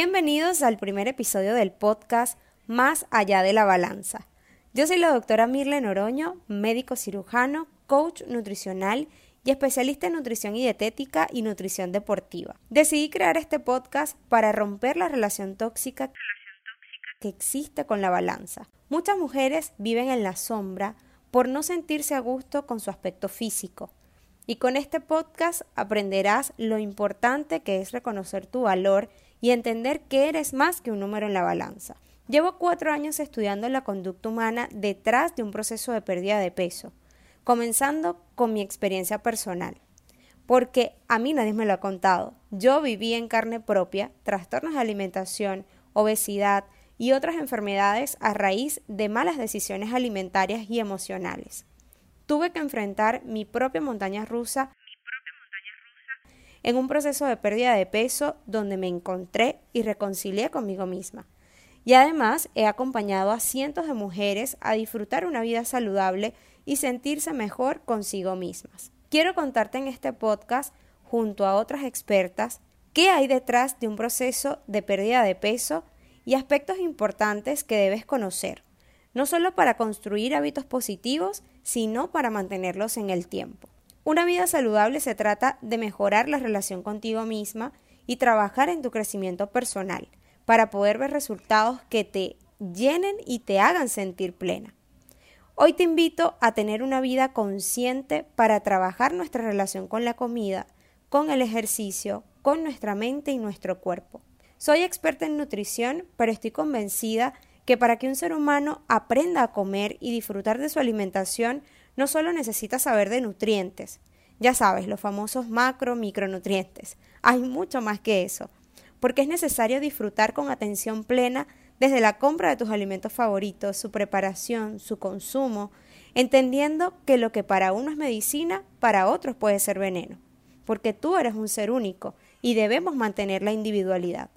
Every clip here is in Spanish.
Bienvenidos al primer episodio del podcast Más allá de la balanza. Yo soy la doctora Mirle Noroño, médico cirujano, coach nutricional y especialista en nutrición y dietética y nutrición deportiva. Decidí crear este podcast para romper la relación tóxica que existe con la balanza. Muchas mujeres viven en la sombra por no sentirse a gusto con su aspecto físico. Y con este podcast aprenderás lo importante que es reconocer tu valor y entender que eres más que un número en la balanza. Llevo cuatro años estudiando la conducta humana detrás de un proceso de pérdida de peso, comenzando con mi experiencia personal. Porque a mí nadie me lo ha contado. Yo viví en carne propia trastornos de alimentación, obesidad y otras enfermedades a raíz de malas decisiones alimentarias y emocionales. Tuve que enfrentar mi propia montaña rusa en un proceso de pérdida de peso donde me encontré y reconcilié conmigo misma. Y además he acompañado a cientos de mujeres a disfrutar una vida saludable y sentirse mejor consigo mismas. Quiero contarte en este podcast, junto a otras expertas, qué hay detrás de un proceso de pérdida de peso y aspectos importantes que debes conocer, no solo para construir hábitos positivos, sino para mantenerlos en el tiempo. Una vida saludable se trata de mejorar la relación contigo misma y trabajar en tu crecimiento personal para poder ver resultados que te llenen y te hagan sentir plena. Hoy te invito a tener una vida consciente para trabajar nuestra relación con la comida, con el ejercicio, con nuestra mente y nuestro cuerpo. Soy experta en nutrición, pero estoy convencida que para que un ser humano aprenda a comer y disfrutar de su alimentación, no solo necesita saber de nutrientes, ya sabes, los famosos macro, micronutrientes. Hay mucho más que eso, porque es necesario disfrutar con atención plena desde la compra de tus alimentos favoritos, su preparación, su consumo, entendiendo que lo que para uno es medicina, para otros puede ser veneno, porque tú eres un ser único y debemos mantener la individualidad.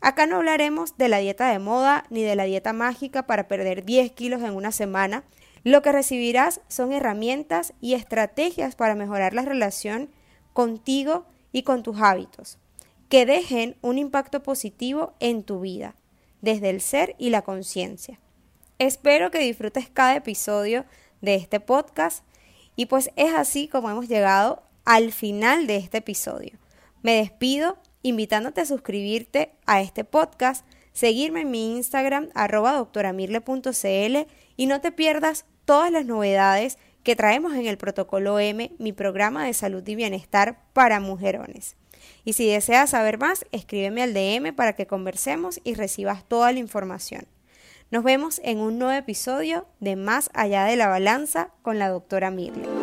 Acá no hablaremos de la dieta de moda ni de la dieta mágica para perder 10 kilos en una semana, lo que recibirás son herramientas y estrategias para mejorar la relación contigo y con tus hábitos, que dejen un impacto positivo en tu vida, desde el ser y la conciencia. Espero que disfrutes cada episodio de este podcast y pues es así como hemos llegado al final de este episodio. Me despido invitándote a suscribirte a este podcast, seguirme en mi Instagram arroba doctoramirle.cl y no te pierdas todas las novedades que traemos en el Protocolo M, mi programa de salud y bienestar para mujerones. Y si deseas saber más, escríbeme al DM para que conversemos y recibas toda la información. Nos vemos en un nuevo episodio de Más allá de la balanza con la doctora Mirle.